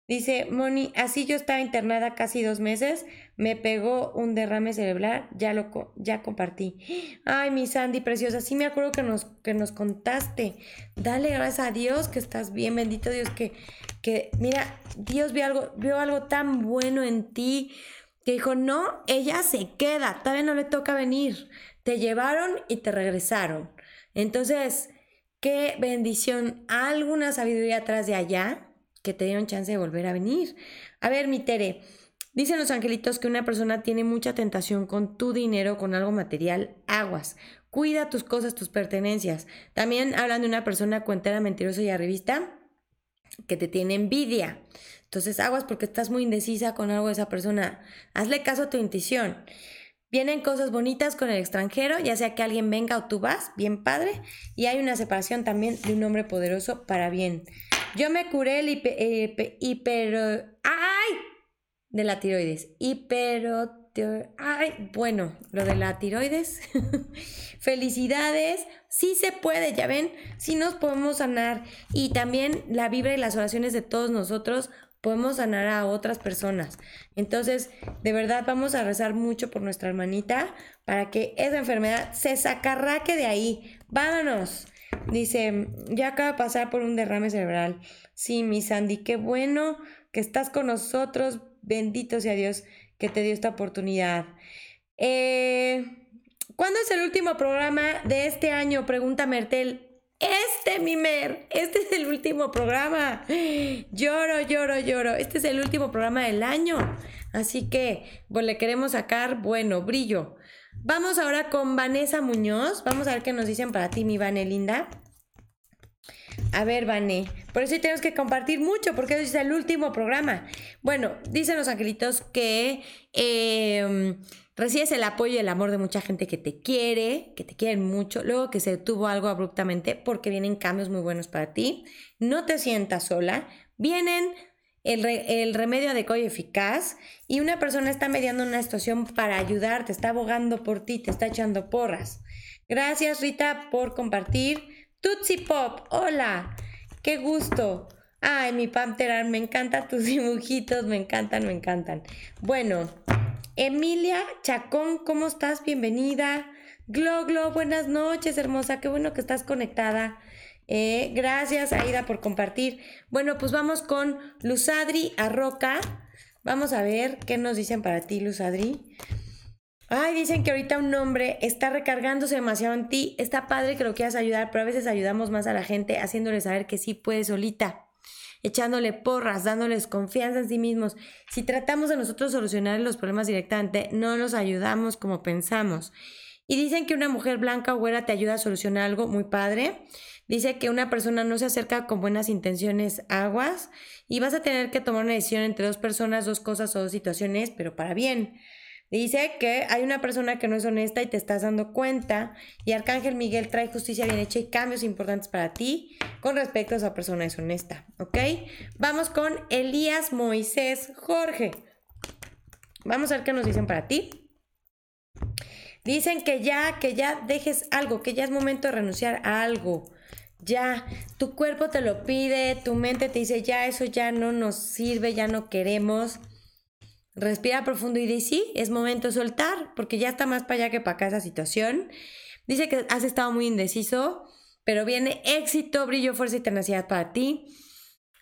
Dice Moni, así yo estaba internada casi dos meses, me pegó un derrame cerebral, ya lo ya compartí. Ay, mi Sandy preciosa, sí me acuerdo que nos, que nos contaste. Dale gracias a Dios que estás bien, bendito Dios, que, que mira, Dios vio algo, vio algo tan bueno en ti, que dijo, no, ella se queda, todavía no le toca venir. Te llevaron y te regresaron. Entonces, qué bendición, alguna sabiduría atrás de allá que te dieron chance de volver a venir. A ver, mi Tere, dicen los angelitos que una persona tiene mucha tentación con tu dinero, con algo material, aguas. Cuida tus cosas, tus pertenencias. También hablan de una persona cuentera, mentirosa y arribista. que te tiene envidia. Entonces aguas porque estás muy indecisa con algo de esa persona. Hazle caso a tu intuición. Vienen cosas bonitas con el extranjero, ya sea que alguien venga o tú vas, bien padre. Y hay una separación también de un hombre poderoso para bien. Yo me curé el hiper... ¡Ay! De la tiroides. Hipero... Ay, bueno, lo de la tiroides. Felicidades. Sí se puede, ya ven, sí nos podemos sanar. Y también la vibra y las oraciones de todos nosotros podemos sanar a otras personas. Entonces, de verdad vamos a rezar mucho por nuestra hermanita para que esa enfermedad se sacarraque de ahí. Vámonos. Dice, ya acaba de pasar por un derrame cerebral. Sí, mi Sandy, qué bueno que estás con nosotros. Bendito sea Dios que te dio esta oportunidad. Eh, ¿Cuándo es el último programa de este año? Pregunta Mertel. Este, Mimer, este es el último programa. Lloro, lloro, lloro. Este es el último programa del año. Así que, pues le queremos sacar, bueno, brillo. Vamos ahora con Vanessa Muñoz. Vamos a ver qué nos dicen para ti, mi Vane linda. A ver, Vane, por eso tenemos que compartir mucho, porque es el último programa. Bueno, dicen los angelitos que eh, recibes el apoyo y el amor de mucha gente que te quiere, que te quieren mucho, luego que se detuvo algo abruptamente porque vienen cambios muy buenos para ti, no te sientas sola, vienen el, remedio adecuado y eficaz y una persona está mediando una situación para ayudarte, está abogando por ti, te está echando porras. Gracias Rita por compartir. Tutsi Pop, hola, qué gusto. Ay, mi Pantera, me encantan tus dibujitos, me encantan, me encantan. Bueno, Emilia Chacón, ¿cómo estás? Bienvenida. Glo, Glo, buenas noches, hermosa. Qué bueno que estás conectada. Eh, gracias, Aida, por compartir. Bueno, pues vamos con Luzadri Arroca. Vamos a ver qué nos dicen para ti, Luzadri. Ay, dicen que ahorita un hombre está recargándose demasiado en ti. Está padre que lo quieras ayudar, pero a veces ayudamos más a la gente haciéndole saber que sí puede solita echándole porras, dándoles confianza en sí mismos. Si tratamos de nosotros solucionar los problemas directamente, no los ayudamos como pensamos. Y dicen que una mujer blanca o güera te ayuda a solucionar algo muy padre. Dice que una persona no se acerca con buenas intenciones aguas y vas a tener que tomar una decisión entre dos personas, dos cosas o dos situaciones, pero para bien. Dice que hay una persona que no es honesta y te estás dando cuenta y Arcángel Miguel trae justicia bien hecha y cambios importantes para ti con respecto a esa persona deshonesta, ¿ok? Vamos con Elías Moisés Jorge. Vamos a ver qué nos dicen para ti. Dicen que ya, que ya dejes algo, que ya es momento de renunciar a algo. Ya, tu cuerpo te lo pide, tu mente te dice, ya eso ya no nos sirve, ya no queremos. Respira profundo y dice, sí, es momento de soltar, porque ya está más para allá que para acá esa situación. Dice que has estado muy indeciso, pero viene éxito, brillo, fuerza y tenacidad para ti.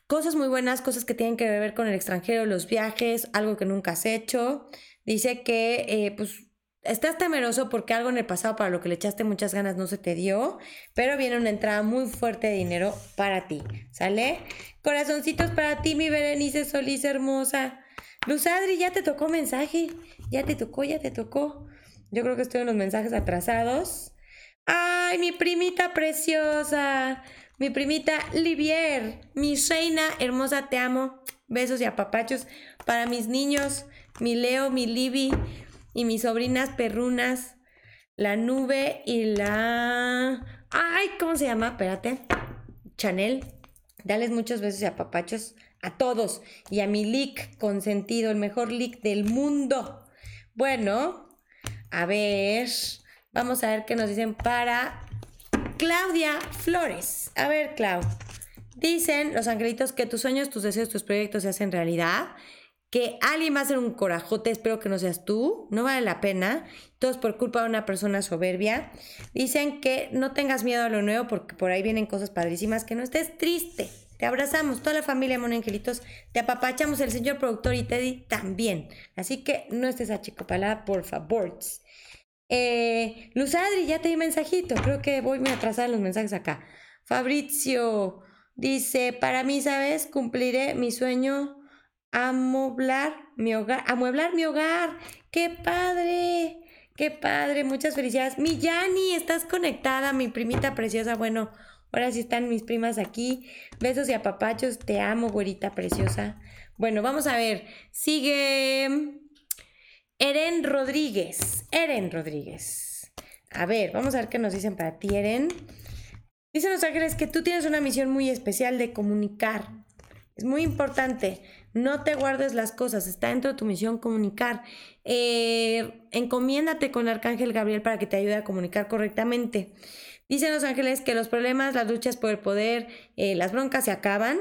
Cosas muy buenas, cosas que tienen que ver con el extranjero, los viajes, algo que nunca has hecho. Dice que eh, pues estás temeroso porque algo en el pasado para lo que le echaste muchas ganas no se te dio, pero viene una entrada muy fuerte de dinero para ti. ¿Sale? Corazoncitos para ti, mi Berenice Solís hermosa. Luz Adri, ya te tocó mensaje. Ya te tocó, ya te tocó. Yo creo que estoy en los mensajes atrasados. ¡Ay, mi primita preciosa! Mi primita Livier, mi reina hermosa, te amo. Besos y apapachos para mis niños, mi Leo, mi Libby y mis sobrinas perrunas, la nube y la... ¡Ay! ¿Cómo se llama? Espérate. Chanel. Dales muchos besos y apapachos a todos y a mi leak consentido, el mejor leak del mundo. Bueno, a ver, vamos a ver qué nos dicen para Claudia Flores. A ver, Clau. Dicen los angelitos que tus sueños, tus deseos, tus proyectos se hacen realidad. Que alguien va a hacer un corajote, espero que no seas tú, no vale la pena. Todos por culpa de una persona soberbia. Dicen que no tengas miedo a lo nuevo porque por ahí vienen cosas padrísimas, que no estés triste te abrazamos, toda la familia Mon Angelitos, te apapachamos el señor productor y Teddy también. Así que no estés achicopalada, por favor. Eh, Luz Adri, ya te di mensajito. Creo que voy muy atrasada los mensajes acá. Fabrizio dice: Para mí, ¿sabes? Cumpliré mi sueño amueblar mi hogar. Amueblar mi hogar. ¡Qué padre! ¡Qué padre! Muchas felicidades. Mi Yani, estás conectada, mi primita preciosa. Bueno, Ahora sí están mis primas aquí. Besos y apapachos. Te amo, güerita preciosa. Bueno, vamos a ver. Sigue Eren Rodríguez. Eren Rodríguez. A ver, vamos a ver qué nos dicen para ti, Eren. Dicen los ángeles que tú tienes una misión muy especial de comunicar. Es muy importante. No te guardes las cosas. Está dentro de tu misión comunicar. Eh, encomiéndate con el Arcángel Gabriel para que te ayude a comunicar correctamente. Dicen los ángeles que los problemas, las luchas por el poder, eh, las broncas se acaban.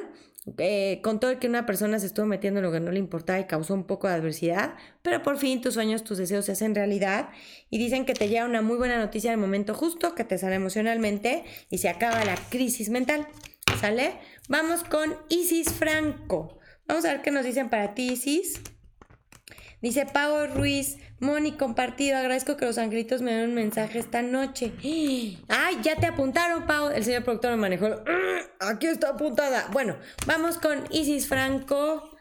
Eh, con todo el que una persona se estuvo metiendo en lo que no le importaba y causó un poco de adversidad, pero por fin tus sueños, tus deseos se hacen realidad y dicen que te llega una muy buena noticia en el momento justo, que te sale emocionalmente y se acaba la crisis mental. ¿Sale? Vamos con Isis Franco. Vamos a ver qué nos dicen para ti, Isis. Dice Pau Ruiz, Moni, compartido. Agradezco que los angelitos me den un mensaje esta noche. ¡Ay, ya te apuntaron, Pau! El señor productor me manejó. Aquí está apuntada. Bueno, vamos con Isis Franco.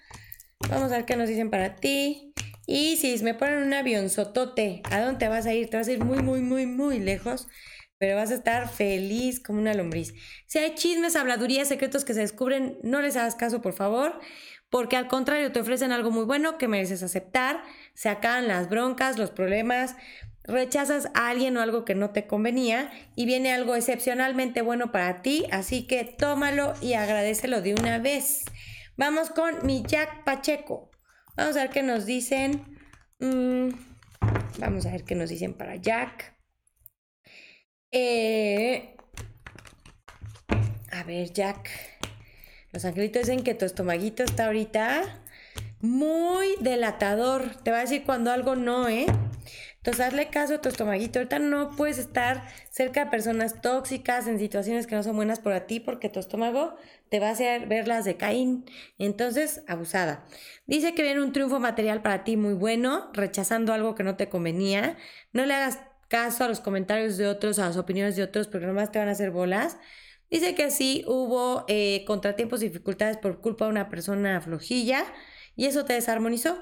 Vamos a ver qué nos dicen para ti. Isis, me ponen un avión sotote. ¿A dónde vas a ir? Te vas a ir muy, muy, muy, muy lejos. Pero vas a estar feliz como una lombriz. Si hay chismes, habladurías, secretos que se descubren, no les hagas caso, por favor porque al contrario te ofrecen algo muy bueno que mereces aceptar, se acaban las broncas, los problemas, rechazas a alguien o algo que no te convenía y viene algo excepcionalmente bueno para ti, así que tómalo y agradecelo de una vez. Vamos con mi Jack Pacheco. Vamos a ver qué nos dicen. Mm, vamos a ver qué nos dicen para Jack. Eh, a ver, Jack. Los angelitos dicen que tu estomaguito está ahorita muy delatador. Te va a decir cuando algo no, ¿eh? Entonces hazle caso a tu estomaguito. Ahorita no puedes estar cerca de personas tóxicas en situaciones que no son buenas para ti porque tu estómago te va a hacer ver las de Caín. Entonces, abusada. Dice que viene un triunfo material para ti muy bueno, rechazando algo que no te convenía. No le hagas caso a los comentarios de otros, a las opiniones de otros, porque nomás te van a hacer bolas. Dice que sí hubo eh, contratiempos y dificultades por culpa de una persona flojilla y eso te desarmonizó.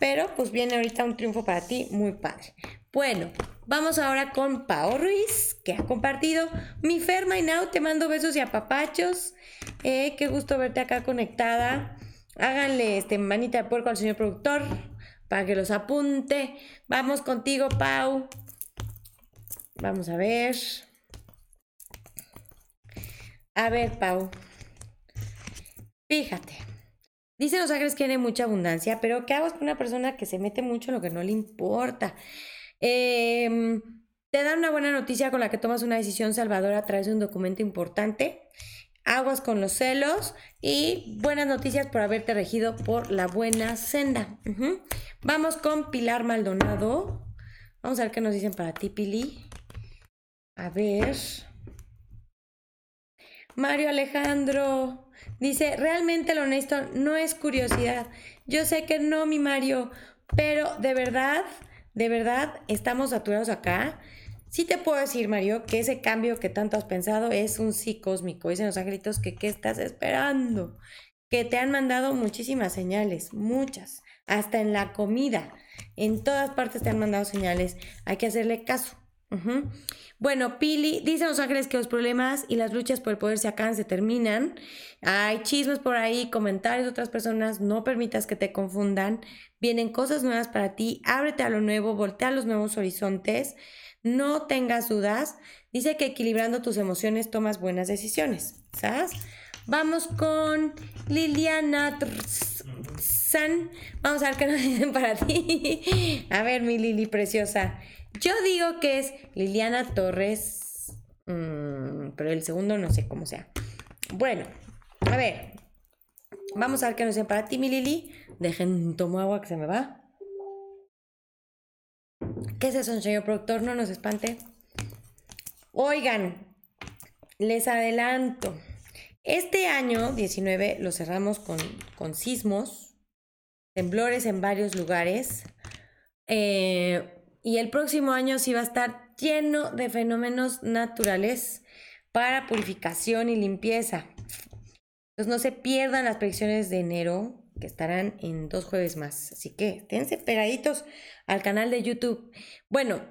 Pero pues viene ahorita un triunfo para ti muy padre. Bueno, vamos ahora con Pao Ruiz, que ha compartido. Mi Ferma y Now, te mando besos y apapachos. Eh, qué gusto verte acá conectada. Háganle este manita de puerco al señor productor para que los apunte. Vamos contigo, Pau. Vamos a ver. A ver, Pau. Fíjate. Dice los ángeles que tiene mucha abundancia, pero ¿qué hago con una persona que se mete mucho en lo que no le importa? Em, te dan una buena noticia con la que tomas una decisión salvadora a través de un documento importante. Aguas con los celos y buenas noticias por haberte regido por la buena senda. Vamos con Pilar Maldonado. Vamos a ver qué nos dicen para ti, Pili. A ver. Mario Alejandro dice, realmente lo honesto no es curiosidad. Yo sé que no, mi Mario, pero de verdad, de verdad, estamos saturados acá. Sí te puedo decir, Mario, que ese cambio que tanto has pensado es un sí cósmico. Dicen los angelitos que qué estás esperando. Que te han mandado muchísimas señales, muchas. Hasta en la comida. En todas partes te han mandado señales. Hay que hacerle caso. Bueno, Pili, dicen los ángeles que los problemas y las luchas por el poder se acaban, se terminan. Hay chismes por ahí, comentarios de otras personas, no permitas que te confundan. Vienen cosas nuevas para ti, ábrete a lo nuevo, voltea a los nuevos horizontes, no tengas dudas. Dice que equilibrando tus emociones tomas buenas decisiones, ¿sabes? Vamos con Liliana San. Vamos a ver qué nos dicen para ti. A ver, mi Lili preciosa. Yo digo que es Liliana Torres, mm, pero el segundo no sé cómo sea. Bueno, a ver, vamos a ver qué nos dice para ti, mi Lili. Dejen, tomo agua que se me va. ¿Qué es eso, señor productor? No nos espante. Oigan, les adelanto. Este año 19 lo cerramos con, con sismos, temblores en varios lugares. Eh, y el próximo año sí va a estar lleno de fenómenos naturales para purificación y limpieza. Entonces no se pierdan las predicciones de enero, que estarán en dos jueves más. Así que esténse pegaditos al canal de YouTube. Bueno,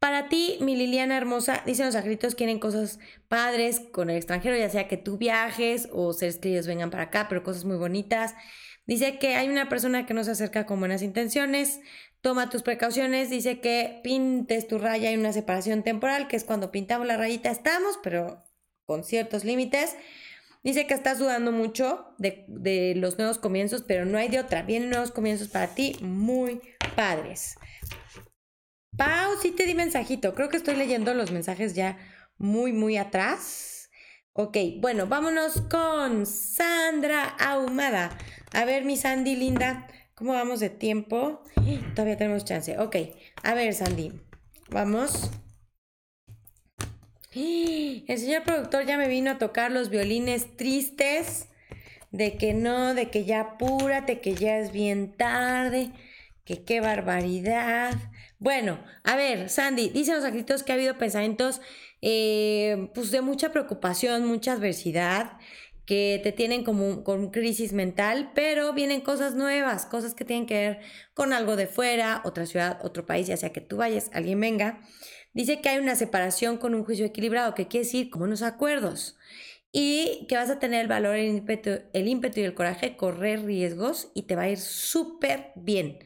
Para ti, mi Liliana hermosa, dicen los angelitos quieren cosas padres con el extranjero, ya sea que tú viajes o seres queridos vengan para acá, pero cosas muy bonitas. Dice que hay una persona que no se acerca con buenas intenciones, toma tus precauciones, dice que pintes tu raya en una separación temporal, que es cuando pintamos la rayita estamos, pero con ciertos límites. Dice que estás dudando mucho de, de, los nuevos comienzos, pero no hay de otra. Vienen nuevos comienzos para ti muy padres. Pau, sí te di mensajito. Creo que estoy leyendo los mensajes ya muy, muy atrás. Ok, bueno, vámonos con Sandra Ahumada. A ver, mi Sandy linda, ¿cómo vamos de tiempo? Todavía tenemos chance. Ok, a ver, Sandy, vamos. El señor productor ya me vino a tocar los violines tristes de que no, de que ya apúrate, que ya es bien tarde, que qué barbaridad. Bueno, a ver, Sandy, dicen los escritos que ha habido pensamientos eh, pues de mucha preocupación, mucha adversidad, que te tienen como con crisis mental, pero vienen cosas nuevas, cosas que tienen que ver con algo de fuera, otra ciudad, otro país, ya sea que tú vayas, alguien venga. Dice que hay una separación con un juicio equilibrado, que quiere decir como unos acuerdos, y que vas a tener el valor, el ímpetu, el ímpetu y el coraje, correr riesgos y te va a ir súper bien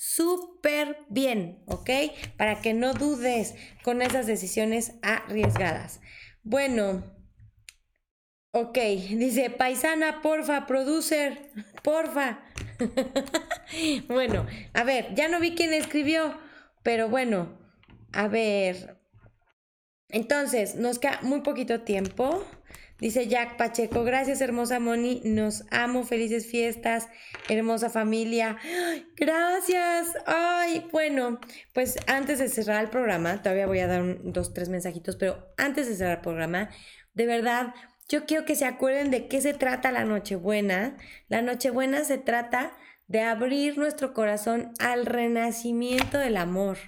súper bien, ¿ok? Para que no dudes con esas decisiones arriesgadas. Bueno, ok, dice paisana, porfa, producer, porfa. bueno, a ver, ya no vi quién escribió, pero bueno, a ver. Entonces, nos queda muy poquito tiempo. Dice Jack Pacheco, gracias hermosa Moni, nos amo, felices fiestas, hermosa familia. Gracias. Ay, bueno, pues antes de cerrar el programa, todavía voy a dar dos, tres mensajitos, pero antes de cerrar el programa, de verdad, yo quiero que se acuerden de qué se trata la Nochebuena. La Nochebuena se trata de abrir nuestro corazón al renacimiento del amor.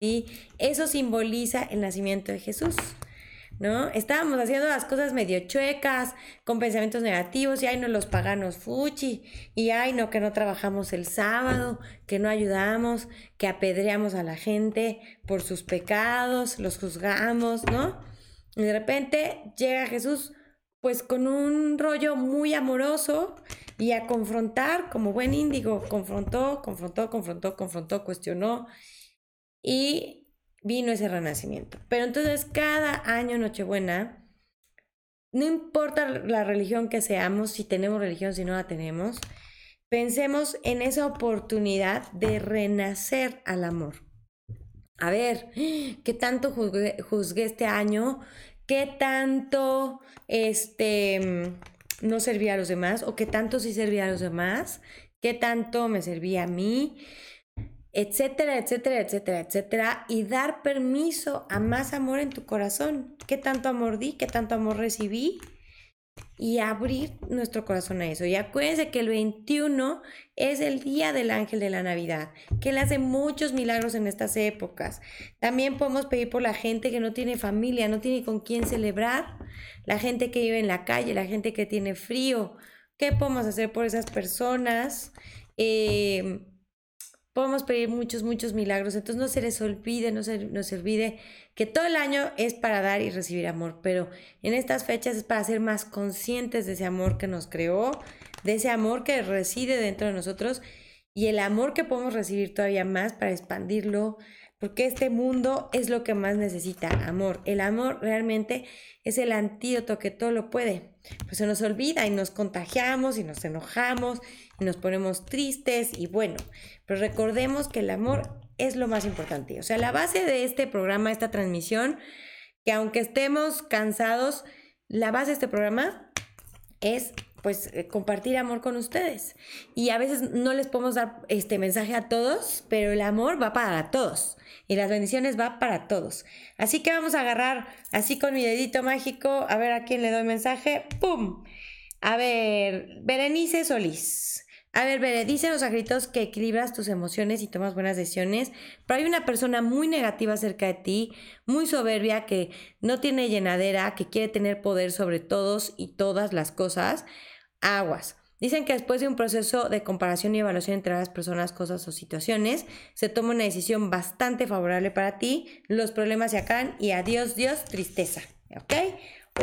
¿sí? Eso simboliza el nacimiento de Jesús. ¿no? Estábamos haciendo las cosas medio chuecas, con pensamientos negativos, y ay, no, los paganos fuchi, y ay, no, que no trabajamos el sábado, que no ayudamos, que apedreamos a la gente por sus pecados, los juzgamos, ¿no? Y de repente llega Jesús, pues con un rollo muy amoroso y a confrontar, como buen índigo, confrontó, confrontó, confrontó, confrontó, cuestionó, y vino ese renacimiento. Pero entonces cada año Nochebuena, no importa la religión que seamos, si tenemos religión, si no la tenemos, pensemos en esa oportunidad de renacer al amor. A ver, ¿qué tanto juzgué, este año? ¿Qué tanto este, no servía a los demás? ¿O qué tanto sí servía a los demás? ¿Qué tanto me servía a mí? etcétera, etcétera, etcétera, etcétera, y dar permiso a más amor en tu corazón. ¿Qué tanto amor di? ¿Qué tanto amor recibí? Y abrir nuestro corazón a eso. Y acuérdense que el 21 es el día del ángel de la Navidad, que él hace muchos milagros en estas épocas. También podemos pedir por la gente que no tiene familia, no tiene con quién celebrar, la gente que vive en la calle, la gente que tiene frío. ¿Qué podemos hacer por esas personas? Eh, podemos pedir muchos, muchos milagros. Entonces no se les olvide, no se nos olvide que todo el año es para dar y recibir amor, pero en estas fechas es para ser más conscientes de ese amor que nos creó, de ese amor que reside dentro de nosotros y el amor que podemos recibir todavía más para expandirlo, porque este mundo es lo que más necesita, amor. El amor realmente es el antídoto que todo lo puede. Pues se nos olvida y nos contagiamos y nos enojamos y nos ponemos tristes y bueno, pero recordemos que el amor es lo más importante. O sea, la base de este programa, esta transmisión, que aunque estemos cansados, la base de este programa es pues eh, compartir amor con ustedes. Y a veces no les podemos dar este mensaje a todos, pero el amor va para todos y las bendiciones va para todos. Así que vamos a agarrar así con mi dedito mágico, a ver a quién le doy mensaje. ¡Pum! A ver, Berenice Solís. A ver, Bere, dice los agritos que equilibras tus emociones y tomas buenas decisiones, pero hay una persona muy negativa cerca de ti, muy soberbia, que no tiene llenadera, que quiere tener poder sobre todos y todas las cosas aguas. Dicen que después de un proceso de comparación y evaluación entre las personas, cosas o situaciones, se toma una decisión bastante favorable para ti, los problemas se acaban y adiós Dios, tristeza. ¿Ok?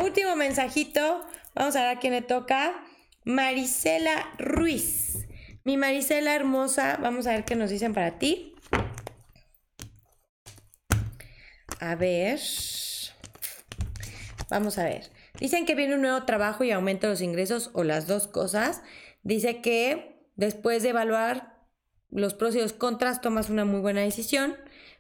Último mensajito, vamos a ver a quién le toca. Marisela Ruiz. Mi Marisela hermosa, vamos a ver qué nos dicen para ti. A ver. Vamos a ver. Dicen que viene un nuevo trabajo y aumenta los ingresos o las dos cosas. Dice que después de evaluar los pros y los contras tomas una muy buena decisión.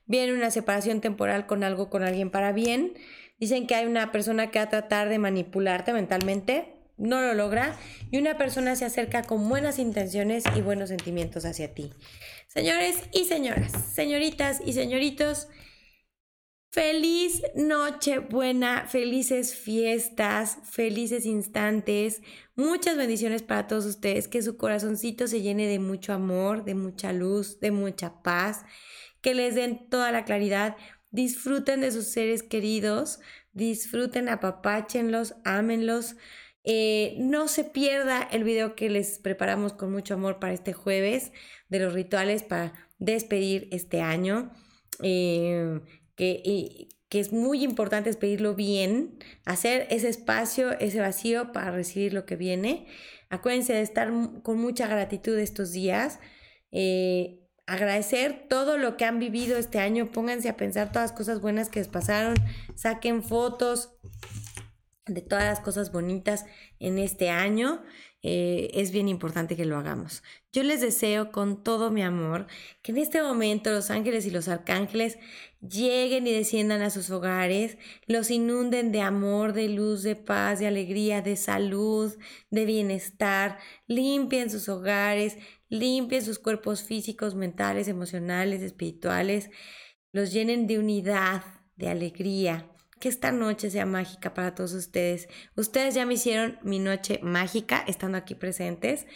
Viene una separación temporal con algo, con alguien para bien. Dicen que hay una persona que va a tratar de manipularte mentalmente, no lo logra, y una persona se acerca con buenas intenciones y buenos sentimientos hacia ti. Señores y señoras, señoritas y señoritos, Feliz noche buena, felices fiestas, felices instantes, muchas bendiciones para todos ustedes, que su corazoncito se llene de mucho amor, de mucha luz, de mucha paz, que les den toda la claridad, disfruten de sus seres queridos, disfruten, apapáchenlos, ámenlos. Eh, no se pierda el video que les preparamos con mucho amor para este jueves de los rituales para despedir este año. Eh, que, es muy importante es pedirlo bien, hacer ese espacio, ese vacío para recibir lo que viene. Acuérdense de estar con mucha gratitud estos días. Eh, agradecer todo lo que han vivido este año, pónganse a pensar todas las cosas buenas que les pasaron, saquen fotos de todas las cosas bonitas en este año eh, es bien importante que lo hagamos. Yo les deseo con todo mi amor que en este momento los ángeles y los arcángeles lleguen y desciendan a sus hogares, los inunden de amor, de luz, de paz, de alegría, de salud, de bienestar, limpien sus hogares, limpien sus cuerpos físicos, mentales, emocionales, espirituales, los llenen de unidad, de alegría que esta noche sea mágica para todos ustedes. Ustedes ya me hicieron mi noche mágica estando aquí presentes.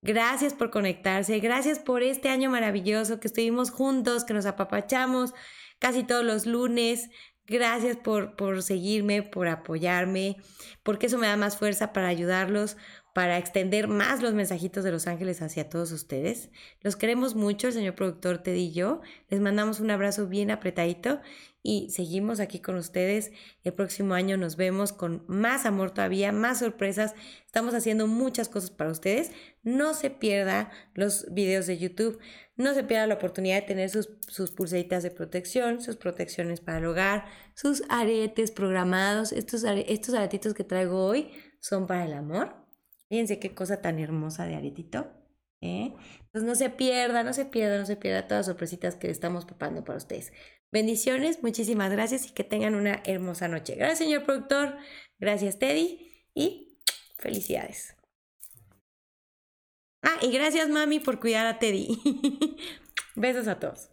Gracias por conectarse, gracias por este año maravilloso que estuvimos juntos, que nos apapachamos casi todos los lunes. Gracias por, por seguirme, por apoyarme, porque eso me da más fuerza para ayudarlos, para extender más los mensajitos de los ángeles hacia todos ustedes. Los queremos mucho, el señor productor Ted y yo. Les mandamos un abrazo bien apretadito y seguimos aquí con ustedes. El próximo año nos vemos con más amor todavía, más sorpresas. Estamos haciendo muchas cosas para ustedes. No se pierda los videos de YouTube. No se pierda la oportunidad de tener sus, sus pulseritas de protección, sus protecciones para el hogar, sus aretes programados. Estos, estos aretitos que traigo hoy son para el amor. Fíjense qué cosa tan hermosa de aretito. ¿eh? Entonces no se pierda, no se pierda, no se pierda todas las sorpresitas que estamos preparando para ustedes. Bendiciones, muchísimas gracias y que tengan una hermosa noche. Gracias, señor productor. Gracias, Teddy. Y felicidades. Ah, y gracias, mami, por cuidar a Teddy. Besos a todos.